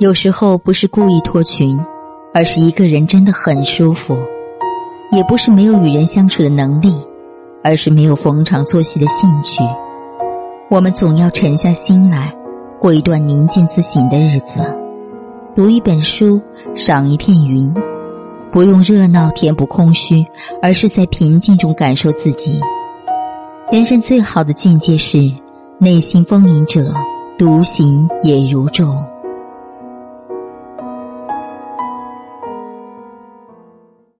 有时候不是故意脱群而是一个人真的很舒服。也不是没有与人相处的能力而是没有逢场作戏的兴趣。我们总要沉下心来过一段宁静自省的日子读一本书赏一片云。不用热闹填补空虚而是在平静中感受自己。人生最好的境界是内心丰盈者独行也如众